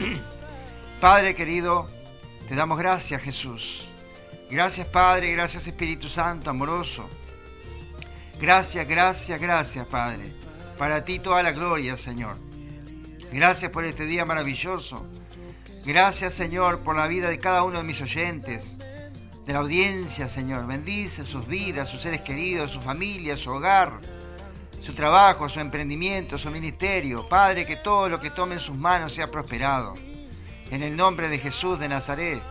Padre querido, te damos gracias Jesús. Gracias Padre, gracias Espíritu Santo, amoroso. Gracias, gracias, gracias Padre. Para ti toda la gloria, Señor. Gracias por este día maravilloso. Gracias, Señor, por la vida de cada uno de mis oyentes, de la audiencia, Señor. Bendice sus vidas, sus seres queridos, su familia, su hogar, su trabajo, su emprendimiento, su ministerio. Padre, que todo lo que tome en sus manos sea prosperado. En el nombre de Jesús de Nazaret.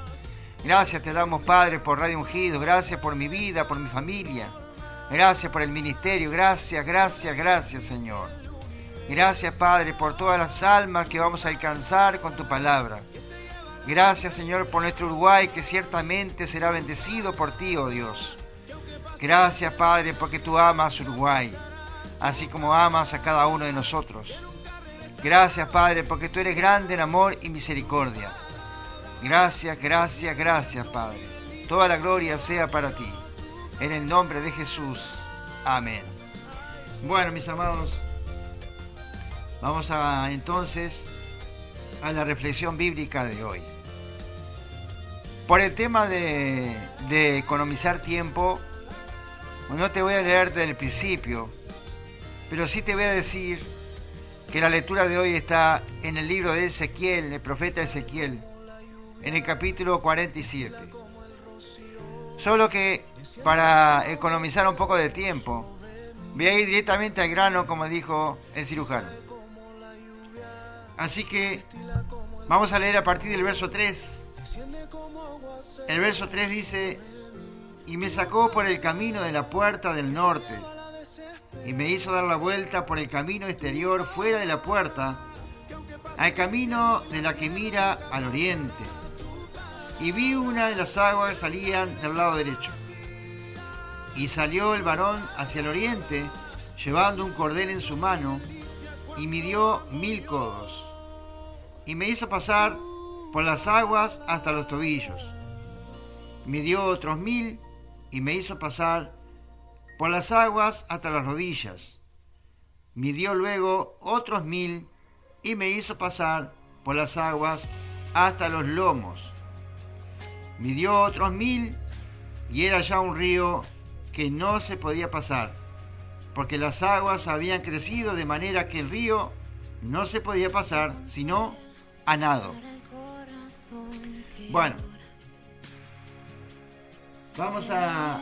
Gracias te damos, Padre, por Radio Ungido. Gracias por mi vida, por mi familia. Gracias por el ministerio. Gracias, gracias, gracias, Señor. Gracias, Padre, por todas las almas que vamos a alcanzar con tu palabra. Gracias, Señor, por nuestro Uruguay, que ciertamente será bendecido por ti, oh Dios. Gracias, Padre, porque tú amas Uruguay, así como amas a cada uno de nosotros. Gracias, Padre, porque tú eres grande en amor y misericordia. Gracias, gracias, gracias, Padre. Toda la gloria sea para ti. En el nombre de Jesús. Amén. Bueno, mis amados, vamos a entonces a la reflexión bíblica de hoy. Por el tema de, economizar tiempo, no te voy a leer desde el principio, pero sí te voy a decir que la lectura de hoy está en el libro de Ezequiel, el profeta Ezequiel, en el capítulo 47. Solo que para economizar un poco de tiempo, voy a ir directamente al grano, como dijo el cirujano. Así que vamos a leer a partir del verso 3. El verso 3 dice, y me sacó por el camino de la puerta del norte, y me hizo dar la vuelta por el camino exterior fuera de la puerta, al camino de la que mira al oriente. Y vi una de las aguas que salían del lado derecho. Y salió el varón hacia el oriente, llevando un cordel en su mano, y midió mil codos y me hizo pasar por las aguas hasta los tobillos. Me dio otros mil y me hizo pasar por las aguas hasta las rodillas. Me dio luego otros mil y me hizo pasar por las aguas hasta los lomos. Me dio otros mil y era ya un río que no se podía pasar, porque las aguas habían crecido de manera que el río no se podía pasar, sino a nado. Bueno, vamos a,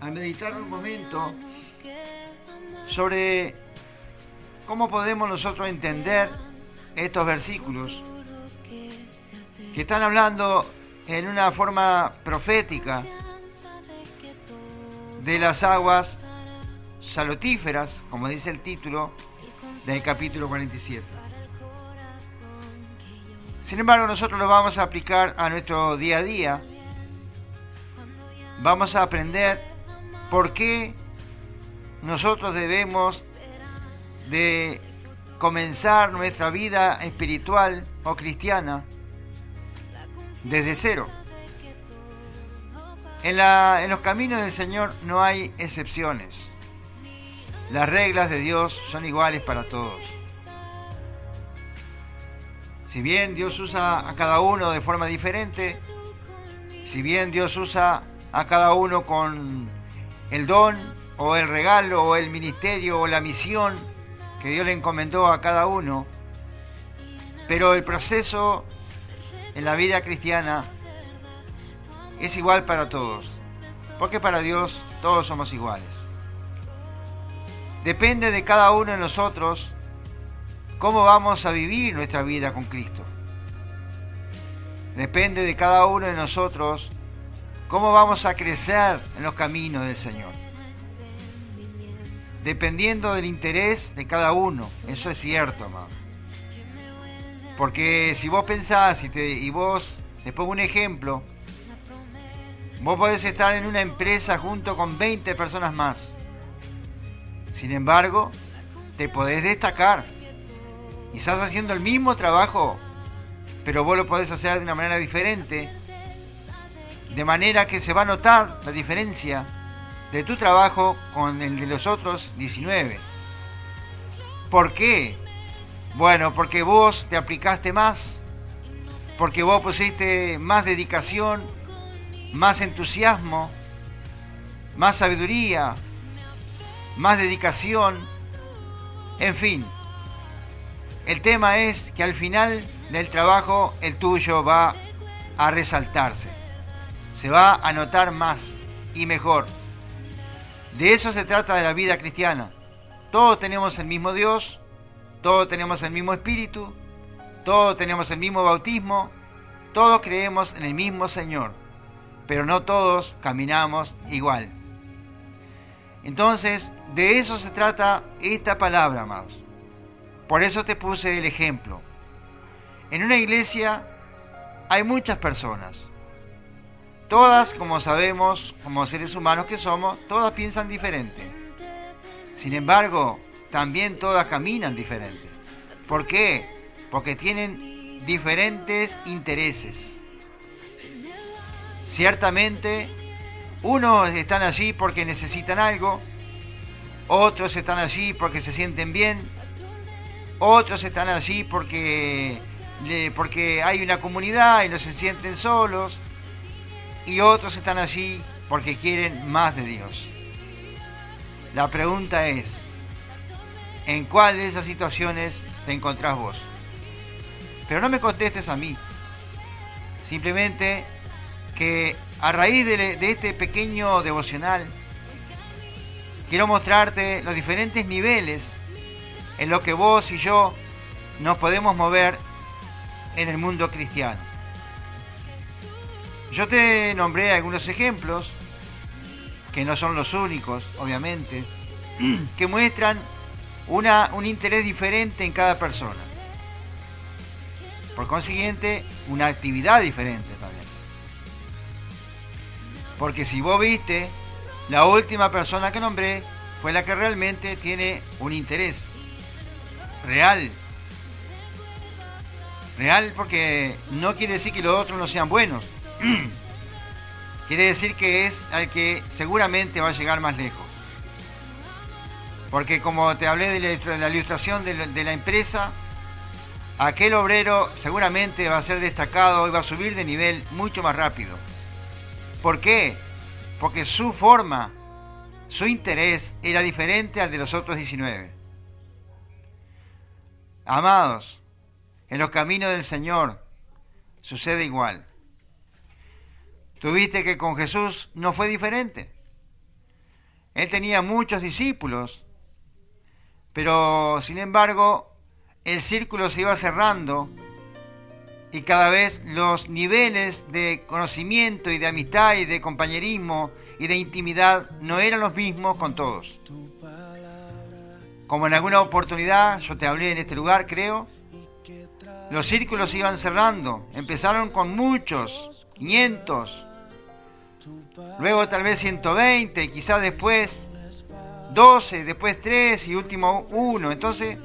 a meditar un momento sobre cómo podemos nosotros entender estos versículos que están hablando en una forma profética de las aguas salutíferas, como dice el título del capítulo 47. Sin embargo, nosotros lo vamos a aplicar a nuestro día a día. Vamos a aprender por qué nosotros debemos de comenzar nuestra vida espiritual o cristiana desde cero. En, en, los caminos del Señor no hay excepciones. Las reglas de Dios son iguales para todos. Si bien Dios usa a cada uno de forma diferente, si bien Dios usa a cada uno con el don o el regalo o el ministerio o la misión que Dios le encomendó a cada uno, pero el proceso en la vida cristiana es igual para todos, porque para Dios todos somos iguales. Depende de cada uno de nosotros cómo vamos a vivir nuestra vida con Cristo. Depende de cada uno de nosotros cómo vamos a crecer en los caminos del Señor. Dependiendo del interés de cada uno, eso es cierto, amado. Porque si vos pensás y, te, y vos, te pongo un ejemplo, vos podés estar en una empresa junto con 20 personas más. Sin embargo, te podés destacar y estás haciendo el mismo trabajo, pero vos lo podés hacer de una manera diferente, de manera que se va a notar la diferencia de tu trabajo con el de los otros 19. ¿Por qué? Bueno, porque vos te aplicaste más, porque vos pusiste más dedicación, más entusiasmo, más sabiduría, más dedicación, en fin. El tema es que al final del trabajo el tuyo va a resaltarse, se va a notar más y mejor. De eso se trata de la vida cristiana. Todos tenemos el mismo Dios, todos tenemos el mismo Espíritu, todos tenemos el mismo bautismo, todos creemos en el mismo Señor, pero no todos caminamos igual. Entonces, de eso se trata esta palabra, amados. Por eso te puse el ejemplo. En una iglesia hay muchas personas. Todas, como sabemos, como seres humanos que somos, todas piensan diferente. Sin embargo, también todas caminan diferente. ¿Por qué? Porque tienen diferentes intereses. Ciertamente, unos están allí porque necesitan algo, otros están allí porque se sienten bien, otros están allí porque, porque hay una comunidad y no se sienten solos, y otros están allí porque quieren más de Dios. La pregunta es, ¿en cuál de esas situaciones te encontrás vos? Pero no me contestes a mí. Simplemente que a raíz de, este pequeño devocional, quiero mostrarte los diferentes niveles en los que vos y yo nos podemos mover en el mundo cristiano. Yo te nombré algunos ejemplos, que no son los únicos, obviamente, que muestran una, un interés diferente en cada persona. Por consiguiente, una actividad diferente también. Porque si vos viste, la última persona que nombré fue la que realmente tiene un interés real. Real porque no quiere decir que los otros no sean buenos. Quiere decir que es al que seguramente va a llegar más lejos. Porque como te hablé de la ilustración de la empresa, aquel obrero seguramente va a ser destacado y va a subir de nivel mucho más rápido. ¿Por qué? Porque su forma, su interés era diferente al de los otros 19. Amados, en los caminos del Señor sucede igual. Tuviste que con Jesús no fue diferente. Él tenía muchos discípulos, pero sin embargo el círculo se iba cerrando y cada vez los niveles de conocimiento y de amistad y de compañerismo y de intimidad no eran los mismos con todos. Como en alguna oportunidad yo te hablé en este lugar, creo, los círculos se iban cerrando. Empezaron con muchos, 500, luego tal vez 120, quizás después 12, después 3 y último 1. Entonces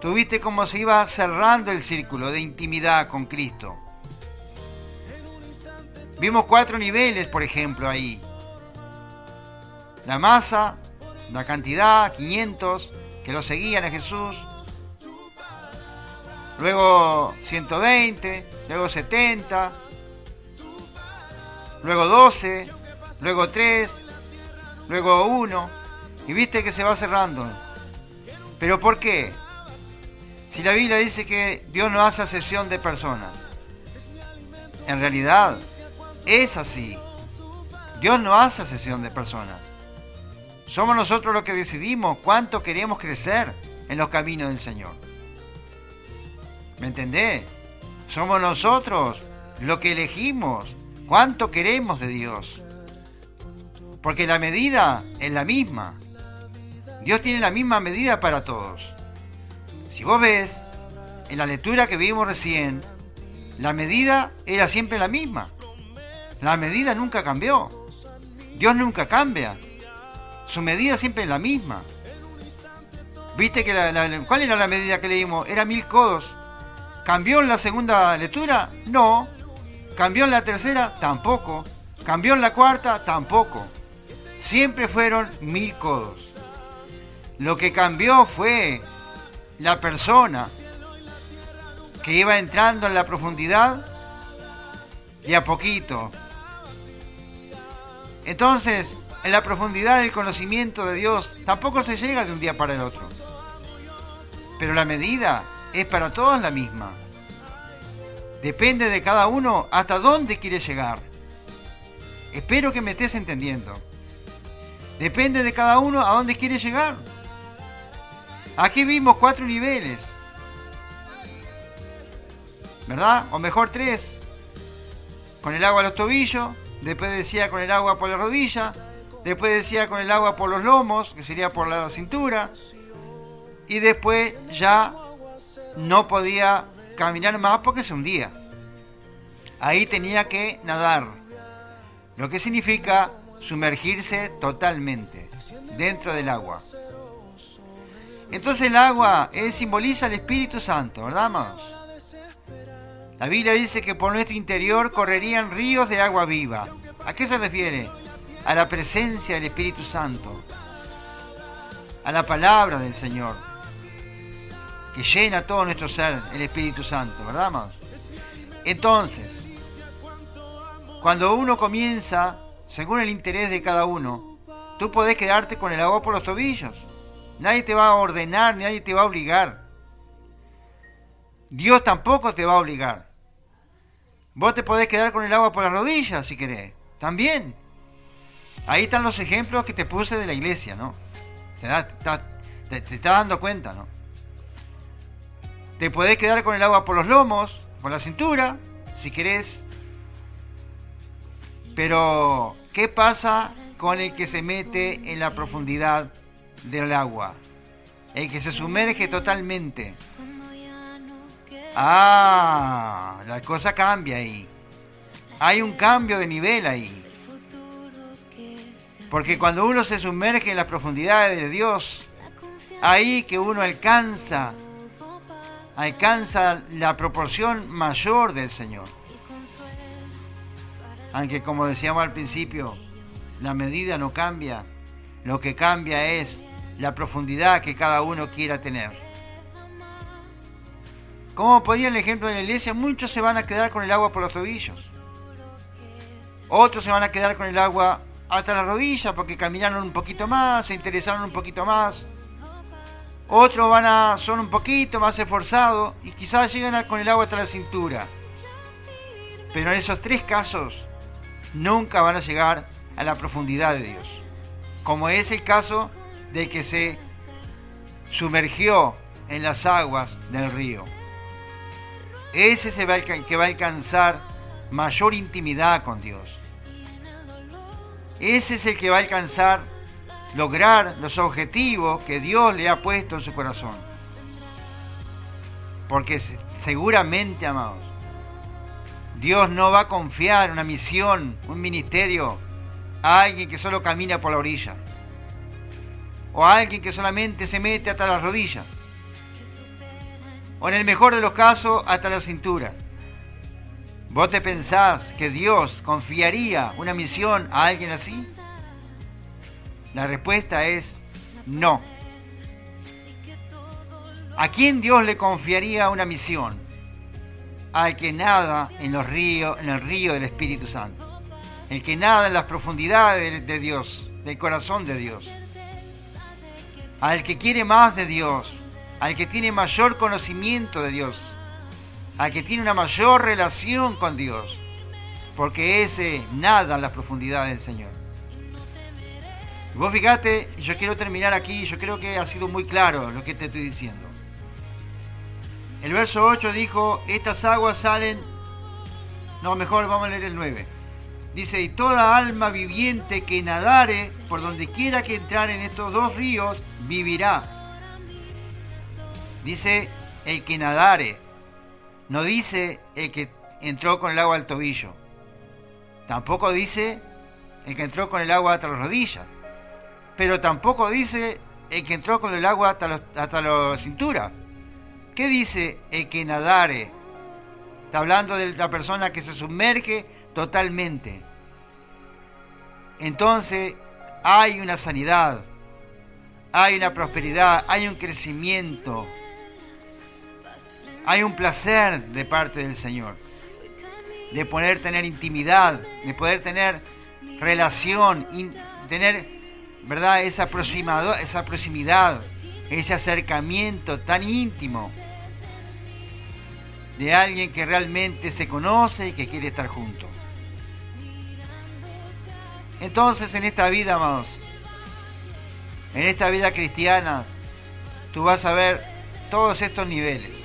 Tuviste cómo se iba cerrando el círculo de intimidad con Cristo. Vimos cuatro niveles, por ejemplo, ahí. La masa, la cantidad, 500, que lo seguían a Jesús. Luego 120, luego 70, luego 12, luego 3, luego 1. Y viste que se va cerrando. ¿Pero por qué? Si la Biblia dice que Dios no hace excepción de personas, en realidad es así. Dios no hace excepción de personas. Somos nosotros los que decidimos cuánto queremos crecer en los caminos del Señor. ¿Me entendés? Somos nosotros los que elegimos cuánto queremos de Dios. Porque la medida es la misma. Dios tiene la misma medida para todos. Si vos ves, en la lectura que vimos recién, la medida era siempre la misma. La medida nunca cambió. Dios nunca cambia. Su medida siempre es la misma. ¿Viste que la, cuál era la medida que leímos? Era mil codos. ¿Cambió en la segunda lectura? No. ¿Cambió en la tercera? Tampoco. ¿Cambió en la cuarta? Tampoco. Siempre fueron mil codos. Lo que cambió fue la persona que iba entrando en la profundidad de a poquito. Entonces, en la profundidad del conocimiento de Dios tampoco se llega de un día para el otro. Pero la medida es para todos la misma. Depende de cada uno hasta dónde quiere llegar. Espero que me estés entendiendo. Depende de cada uno a dónde quiere llegar. Aquí vimos cuatro niveles. ¿Verdad? O mejor tres. Con el agua a los tobillos, después decía con el agua por la rodilla, después decía con el agua por los lomos, que sería por la cintura, y después ya no podía caminar más porque se hundía. Ahí tenía que nadar, lo que significa sumergirse totalmente dentro del agua. Entonces el agua simboliza el Espíritu Santo, ¿verdad, amados? La Biblia dice que por nuestro interior correrían ríos de agua viva. ¿A qué se refiere? A la presencia del Espíritu Santo, a la palabra del Señor, que llena todo nuestro ser, el Espíritu Santo, ¿verdad, amados? Entonces, cuando uno comienza, según el interés de cada uno, tú podés quedarte con el agua por los tobillos. Nadie te va a ordenar, nadie te va a obligar. Dios tampoco te va a obligar. Vos te podés quedar con el agua por las rodillas si querés. También. Ahí están los ejemplos que te puse de la iglesia, ¿no? Te, te, te estás dando cuenta, ¿no? Te podés quedar con el agua por los lomos, por la cintura, si querés. Pero, ¿qué pasa con el que se mete en la profundidad del agua? El que se sumerge totalmente. Ah, la cosa cambia ahí. Hay un cambio de nivel ahí. Porque cuando uno se sumerge en las profundidades de Dios, ahí que uno alcanza, alcanza la proporción mayor del Señor. Aunque como decíamos al principio, la medida no cambia, lo que cambia es la profundidad que cada uno quiera tener. Como ponía el ejemplo de la iglesia, muchos se van a quedar con el agua por los tobillos. Otros se van a quedar con el agua hasta la rodilla porque caminaron un poquito más, se interesaron un poquito más. Otros van a, son un poquito más esforzados y quizás llegan con el agua hasta la cintura. Pero en esos tres casos nunca van a llegar a la profundidad de Dios. Como es el caso del que se sumergió en las aguas del río. Ese es el que va a alcanzar mayor intimidad con Dios. Ese es el que va a alcanzar, lograr los objetivos que Dios le ha puesto en su corazón. Porque seguramente, amados, Dios no va a confiar una misión, un ministerio a alguien que solo camina por la orilla. O a alguien que solamente se mete hasta las rodillas o en el mejor de los casos hasta la cintura. ¿Vos te pensás que Dios confiaría una misión a alguien así? La respuesta es no. ¿A quién Dios le confiaría una misión? Al que nada en los ríos, en el río del Espíritu Santo. El que nada en las profundidades de Dios, del corazón de Dios. Al que quiere más de Dios, al que tiene mayor conocimiento de Dios, al que tiene una mayor relación con Dios, porque ese nada en las profundidades del Señor. vos fíjate, yo quiero terminar aquí, yo creo que ha sido muy claro lo que te estoy diciendo. El verso 8 dijo, estas aguas salen, no, mejor vamos a leer el 9. Dice, y toda alma viviente que nadare por donde quiera que entrar en estos dos ríos, vivirá. Dice el que nadare. No dice el que entró con el agua al tobillo. Tampoco dice el que entró con el agua hasta las rodillas. Pero tampoco dice el que entró con el agua hasta, hasta la cintura. ¿Qué dice el que nadare? Está hablando de la persona que se sumerge totalmente. Entonces hay una sanidad, hay una prosperidad, hay un crecimiento, hay un placer de parte del Señor. de poder tener intimidad, de poder tener relación, tener, ¿verdad? Esa, esa proximidad, ese acercamiento tan íntimo de alguien que realmente se conoce y que quiere estar junto. Entonces en esta vida, amados, en esta vida cristiana, tú vas a ver todos estos niveles.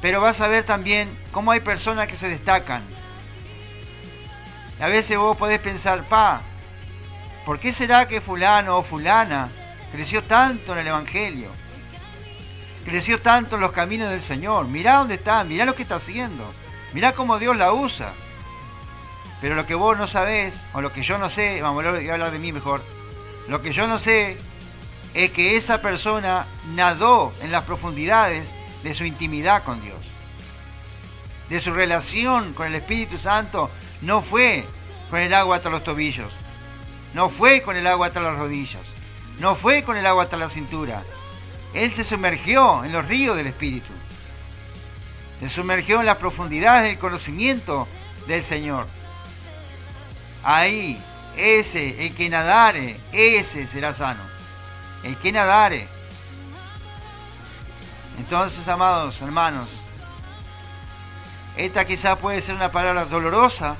Pero vas a ver también cómo hay personas que se destacan. a veces vos podés pensar, pa, ¿por qué será que fulano o fulana creció tanto en el Evangelio? Creció tanto en los caminos del Señor. Mirá dónde está, mirá lo que está haciendo. Mirá cómo Dios la usa. Pero lo que vos no sabés, o lo que yo no sé, vamos a hablar de mí mejor, lo que yo no sé es que esa persona nadó en las profundidades de su intimidad con Dios. De su relación con el Espíritu Santo no fue con el agua hasta los tobillos, no fue con el agua hasta las rodillas, no fue con el agua hasta la cintura. Él se sumergió en los ríos del Espíritu. Se sumergió en las profundidades del conocimiento del Señor. Ahí, ese, el que nadare, ese será sano. El que nadare. Entonces, amados hermanos, esta quizá puede ser una palabra dolorosa.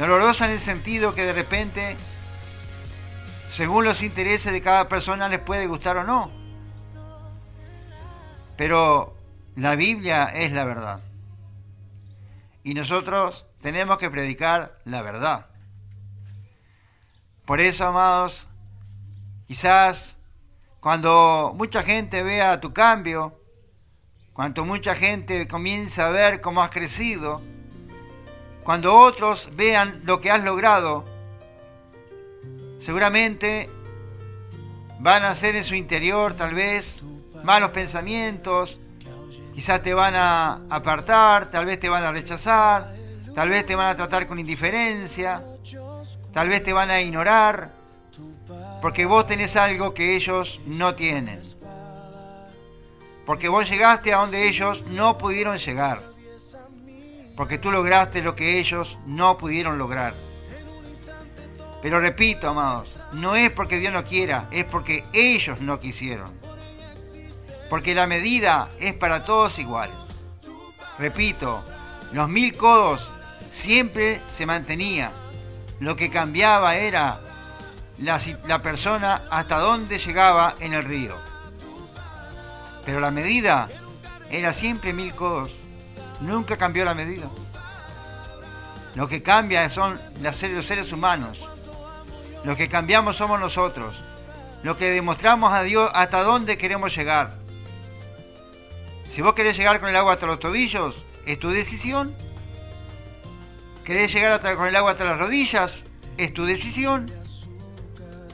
Dolorosa en el sentido que de repente, según los intereses de cada persona, les puede gustar o no. Pero la Biblia es la verdad. Y nosotros tenemos que predicar la verdad. Por eso, amados, quizás cuando mucha gente vea tu cambio, cuando mucha gente comienza a ver cómo has crecido, cuando otros vean lo que has logrado, seguramente van a hacer en su interior tal vez malos pensamientos, quizás te van a apartar, tal vez te van a rechazar, Tal vez te van a tratar con indiferencia. Tal vez te van a ignorar. Porque vos tenés algo que ellos no tienen. Porque vos llegaste a donde ellos no pudieron llegar. Porque tú lograste lo que ellos no pudieron lograr. Pero repito, amados, no es porque Dios no quiera, es porque ellos no quisieron. Porque la medida es para todos igual. Repito, los mil codos siempre se mantenía. Lo que cambiaba era la, persona hasta dónde llegaba en el río. Pero la medida era siempre mil codos. Nunca cambió la medida. Lo que cambia son los seres humanos. Lo que cambiamos somos nosotros. Lo que demostramos a Dios hasta dónde queremos llegar. Si vos querés llegar con el agua hasta los tobillos, es tu decisión. ¿Querés llegar hasta, con el agua hasta las rodillas? Es tu decisión.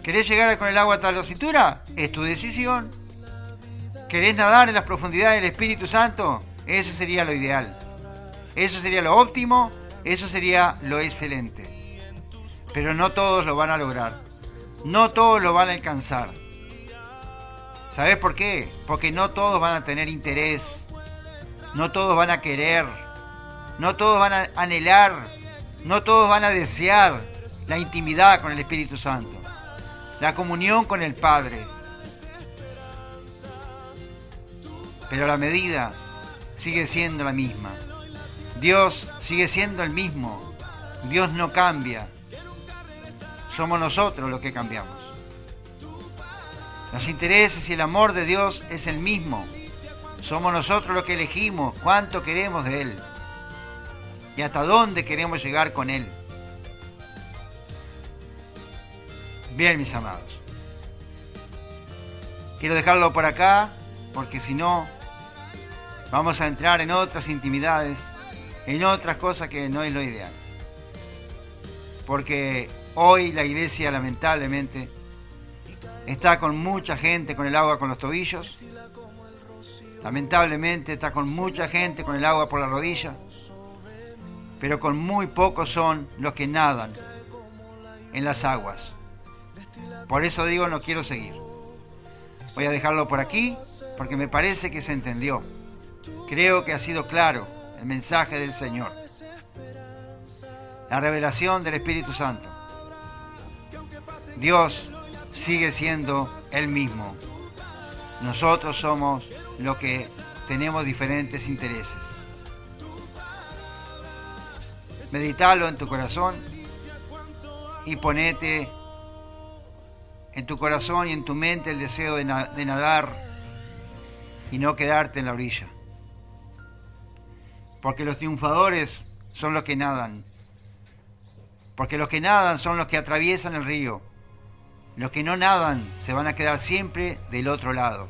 ¿Querés llegar con el agua hasta la cintura? Es tu decisión. ¿Querés nadar en las profundidades del Espíritu Santo? Eso sería lo ideal. Eso sería lo óptimo. Eso sería lo excelente. Pero no todos lo van a lograr. No todos lo van a alcanzar. ¿Sabes por qué? Porque no todos van a tener interés. No todos van a querer. No todos van a anhelar no todos van a desear la intimidad con el Espíritu Santo, la comunión con el Padre. Pero la medida sigue siendo la misma. Dios sigue siendo el mismo. Dios no cambia. Somos nosotros los que cambiamos. Los intereses y el amor de Dios es el mismo. Somos nosotros los que elegimos cuánto queremos de Él y hasta dónde queremos llegar con Él. Bien, mis amados. Quiero dejarlo por acá, porque si no, vamos a entrar en otras intimidades, en otras cosas que no es lo ideal. Porque hoy la iglesia lamentablemente está con mucha gente con el agua con los tobillos. Lamentablemente está con mucha gente con el agua por la rodilla pero con muy pocos son los que nadan en las aguas. Por eso digo, no quiero seguir. Voy a dejarlo por aquí porque me parece que se entendió. Creo que ha sido claro el mensaje del Señor. La revelación del Espíritu Santo. Dios sigue siendo el mismo. Nosotros somos los que tenemos diferentes intereses. Meditalo en tu corazón y ponete en tu corazón y en tu mente el deseo de, nadar y no quedarte en la orilla. Porque los triunfadores son los que nadan. Porque los que nadan son los que atraviesan el río. Los que no nadan se van a quedar siempre del otro lado.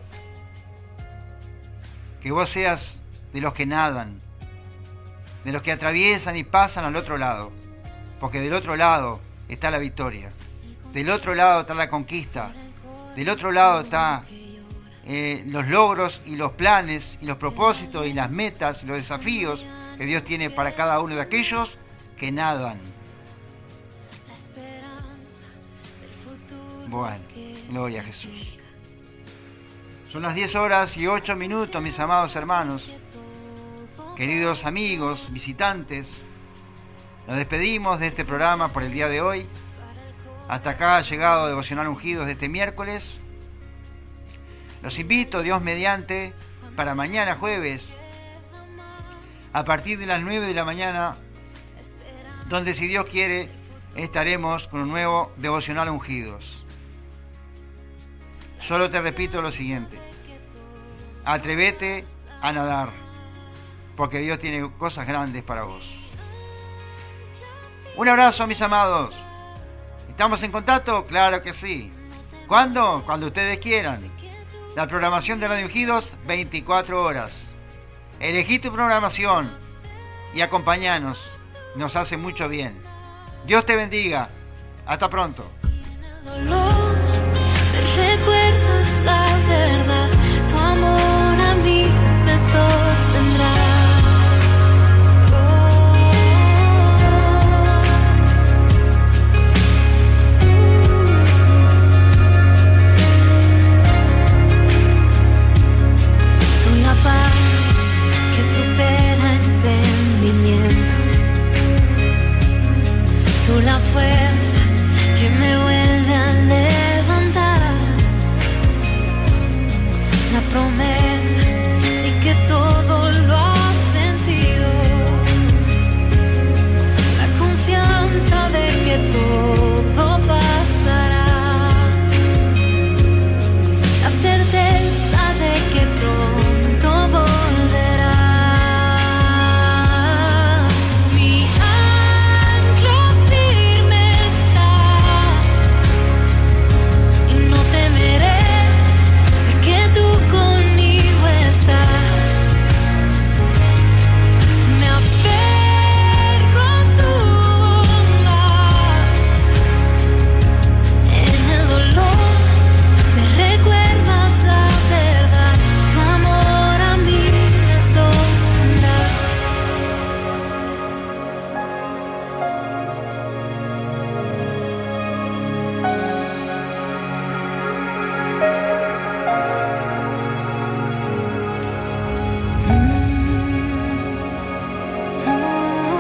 Que vos seas de los que nadan, de los que atraviesan y pasan al otro lado. Porque del otro lado está la victoria. Del otro lado está la conquista. Del otro lado está eh, los logros y los planes y los propósitos y las metas y los desafíos que Dios tiene para cada uno de aquellos que nadan. Bueno, gloria a Jesús. Son las 10 horas y 8 minutos, mis amados hermanos, queridos amigos, visitantes. Nos despedimos de este programa por el día de hoy. Hasta acá ha llegado Devocional Ungidos de este miércoles. Los invito, Dios mediante, para mañana jueves, a partir de las 9 de la mañana, donde si Dios quiere, estaremos con un nuevo Devocional Ungidos. Solo te repito lo siguiente. Atrévete a nadar, porque Dios tiene cosas grandes para vos. Un abrazo, mis amados. ¿Estamos en contacto? Claro que sí. ¿Cuándo? Cuando ustedes quieran. La programación de Radio Gidos, 24 horas. Elegí tu programación y acompañanos. Nos hace mucho bien. Dios te bendiga. Hasta pronto.